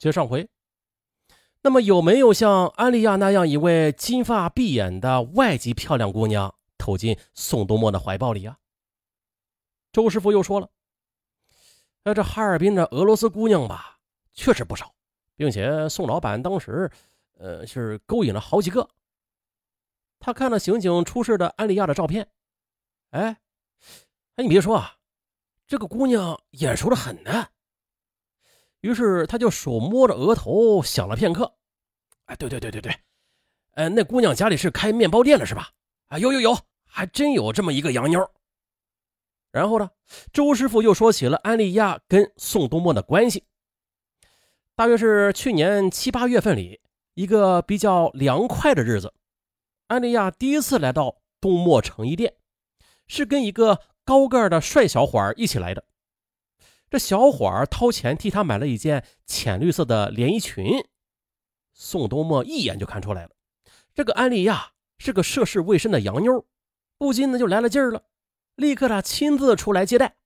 接上回，那么有没有像安利亚那样一位金发碧眼的外籍漂亮姑娘投进宋东漠的怀抱里啊？周师傅又说了：“那这哈尔滨的俄罗斯姑娘吧，确实不少，并且宋老板当时，呃，是勾引了好几个。”他看了刑警出示的安利亚的照片，哎，哎，你别说啊，这个姑娘眼熟的很呢。于是他就手摸着额头想了片刻，哎，对对对对对，呃，那姑娘家里是开面包店的，是吧？啊，有有有，还真有这么一个洋妞。然后呢，周师傅又说起了安利亚跟宋东漠的关系。大约是去年七八月份里一个比较凉快的日子，安利亚第一次来到东漠成衣店，是跟一个高个的帅小伙一起来的。这小伙儿掏钱替他买了一件浅绿色的连衣裙，宋东漠一眼就看出来了，这个安利亚是个涉世未深的洋妞，不禁呢就来了劲儿了，立刻他亲自出来接待。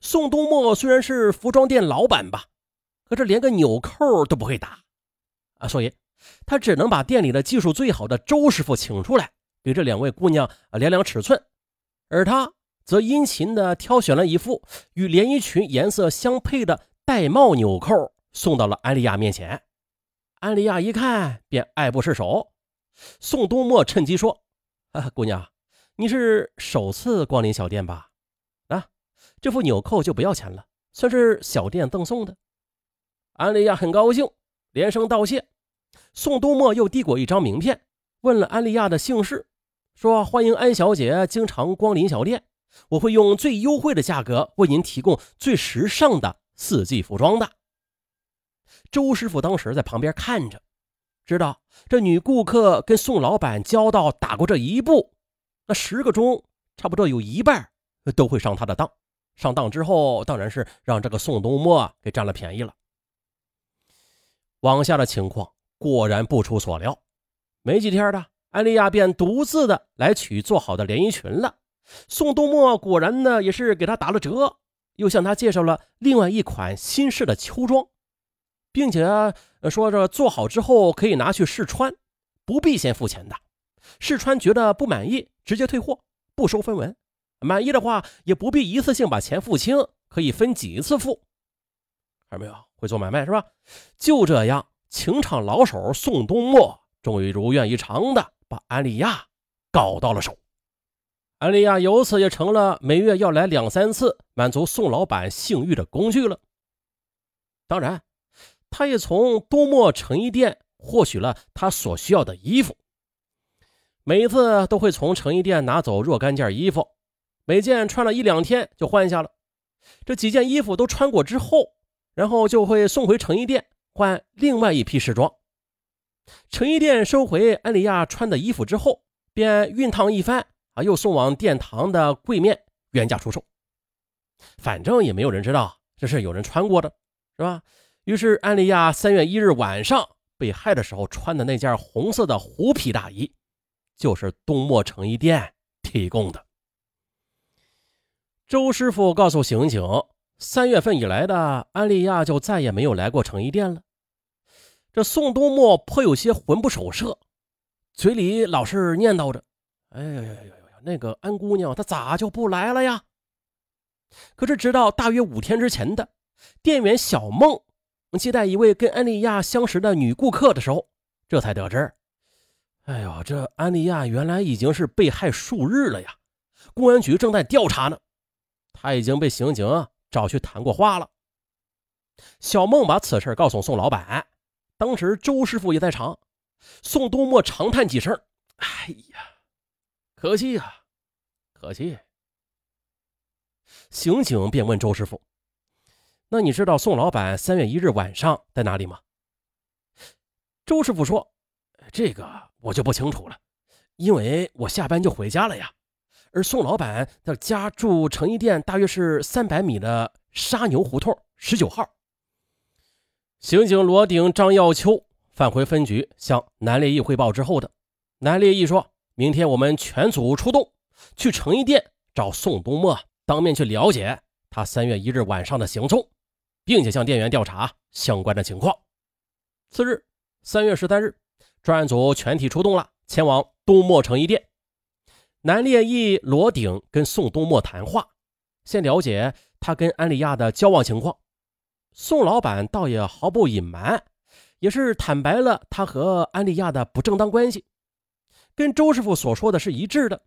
宋东漠虽然是服装店老板吧，可是连个纽扣都不会打啊，所以他只能把店里的技术最好的周师傅请出来，给这两位姑娘量量尺寸，而他。则殷勤地挑选了一副与连衣裙颜色相配的玳瑁纽扣，送到了安利亚面前。安利亚一看便爱不释手。宋东漠趁机说：“啊，姑娘，你是首次光临小店吧？啊，这副纽扣就不要钱了，算是小店赠送的。”安利亚很高兴，连声道谢。宋东漠又递过一张名片，问了安利亚的姓氏，说：“欢迎安小姐经常光临小店。”我会用最优惠的价格为您提供最时尚的四季服装的。周师傅当时在旁边看着，知道这女顾客跟宋老板交道打过这一步，那十个中差不多有一半都会上他的当。上当之后，当然是让这个宋东漠给占了便宜了。往下的情况果然不出所料，没几天的，安利亚便独自的来取做好的连衣裙了。宋东墨果然呢，也是给他打了折，又向他介绍了另外一款新式的秋装，并且说着做好之后可以拿去试穿，不必先付钱的。试穿觉得不满意，直接退货，不收分文；满意的话，也不必一次性把钱付清，可以分几次付。看到没有，会做买卖是吧？就这样，情场老手宋东墨终于如愿以偿的把安利亚搞到了手。安利亚由此也成了每月要来两三次满足宋老板性欲的工具了。当然，他也从多莫成衣店获取了他所需要的衣服。每一次都会从成衣店拿走若干件衣服，每件穿了一两天就换下了。这几件衣服都穿过之后，然后就会送回成衣店换另外一批试装。成衣店收回安利亚穿的衣服之后，便熨烫一番。啊，又送往殿堂的柜面原价出售，反正也没有人知道这是有人穿过的，是吧？于是安利亚三月一日晚上被害的时候穿的那件红色的狐皮大衣，就是东莫成衣店提供的。周师傅告诉刑警，三月份以来的安利亚就再也没有来过成衣店了。这宋东莫颇有些魂不守舍，嘴里老是念叨着：“哎呀呀呀呀！”那个安姑娘她咋就不来了呀？可是直到大约五天之前的店员小梦接待一位跟安利亚相识的女顾客的时候，这才得知，哎呦，这安利亚原来已经是被害数日了呀！公安局正在调查呢，他已经被刑警找去谈过话了。小梦把此事告诉宋老板，当时周师傅也在场。宋东漠长叹几声：“哎呀。”可惜呀，可惜。刑警便问周师傅：“那你知道宋老板三月一日晚上在哪里吗？”周师傅说：“这个我就不清楚了，因为我下班就回家了呀。而宋老板的家住成衣店，大约是三百米的沙牛胡同十九号。”刑警罗鼎、张耀秋返回分局向南烈义汇报之后的，南烈义说。明天我们全组出动，去成衣店找宋东墨，当面去了解他三月一日晚上的行踪，并且向店员调查相关的情况。次日，三月十三日，专案组全体出动了，前往东墨成衣店。南烈义、罗鼎跟宋东墨谈话，先了解他跟安利亚的交往情况。宋老板倒也毫不隐瞒，也是坦白了他和安利亚的不正当关系，跟周师傅所说的是一致的。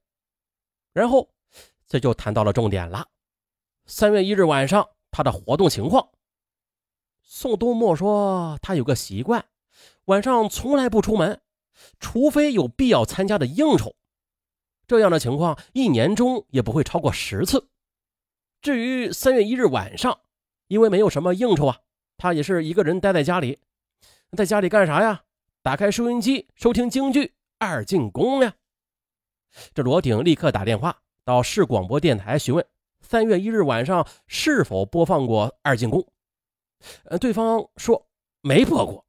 然后这就谈到了重点了：三月一日晚上他的活动情况。宋东莫说他有个习惯，晚上从来不出门，除非有必要参加的应酬。这样的情况一年中也不会超过十次。至于三月一日晚上，因为没有什么应酬啊，他也是一个人待在家里。在家里干啥呀？打开收音机收听京剧《二进宫》呀。这罗鼎立刻打电话到市广播电台询问三月一日晚上是否播放过《二进宫》。呃，对方说没播过，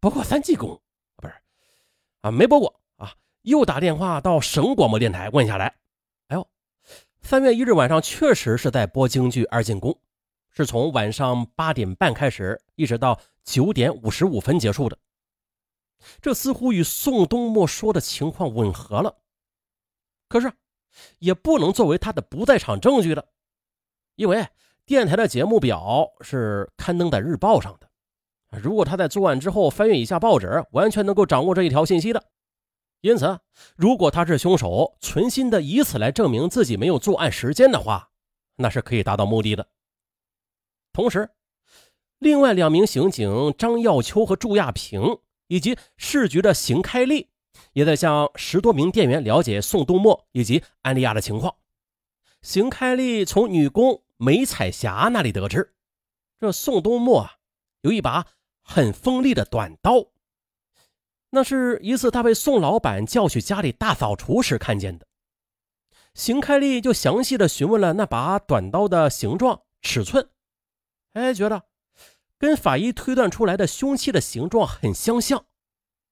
播过三进宫，不是啊，没播过啊。又打电话到省广播电台问下来，哎呦，三月一日晚上确实是在播京剧《二进宫》，是从晚上八点半开始，一直到九点五十五分结束的。这似乎与宋东莫说的情况吻合了，可是也不能作为他的不在场证据的，因为电台的节目表是刊登在日报上的。如果他在作案之后翻阅一下报纸，完全能够掌握这一条信息的。因此，如果他是凶手，存心的以此来证明自己没有作案时间的话，那是可以达到目的的。同时，另外两名刑警张耀秋和祝亚平，以及市局的邢开立，也在向十多名店员了解宋东莫以及安利亚的情况。邢开立从女工梅彩霞那里得知，这宋东莫啊，有一把很锋利的短刀。那是一次他被宋老板叫去家里大扫除时看见的。邢开立就详细的询问了那把短刀的形状、尺寸，哎，觉得跟法医推断出来的凶器的形状很相像。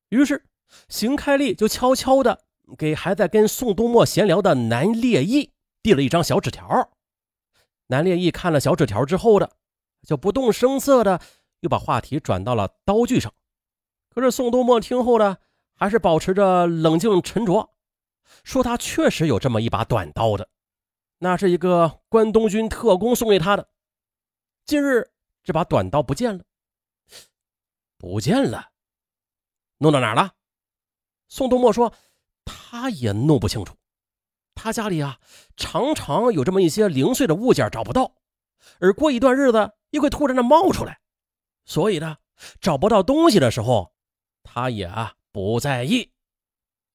于是，邢开立就悄悄的给还在跟宋东墨闲聊的南烈义递了一张小纸条。南烈义看了小纸条之后的，就不动声色的又把话题转到了刀具上。可是宋东墨听后呢，还是保持着冷静沉着，说他确实有这么一把短刀的，那是一个关东军特工送给他的。近日这把短刀不见了，不见了，弄到哪儿了？宋东莫说他也弄不清楚，他家里啊常常有这么一些零碎的物件找不到，而过一段日子又会突然的冒出来，所以呢，找不到东西的时候。他也不在意。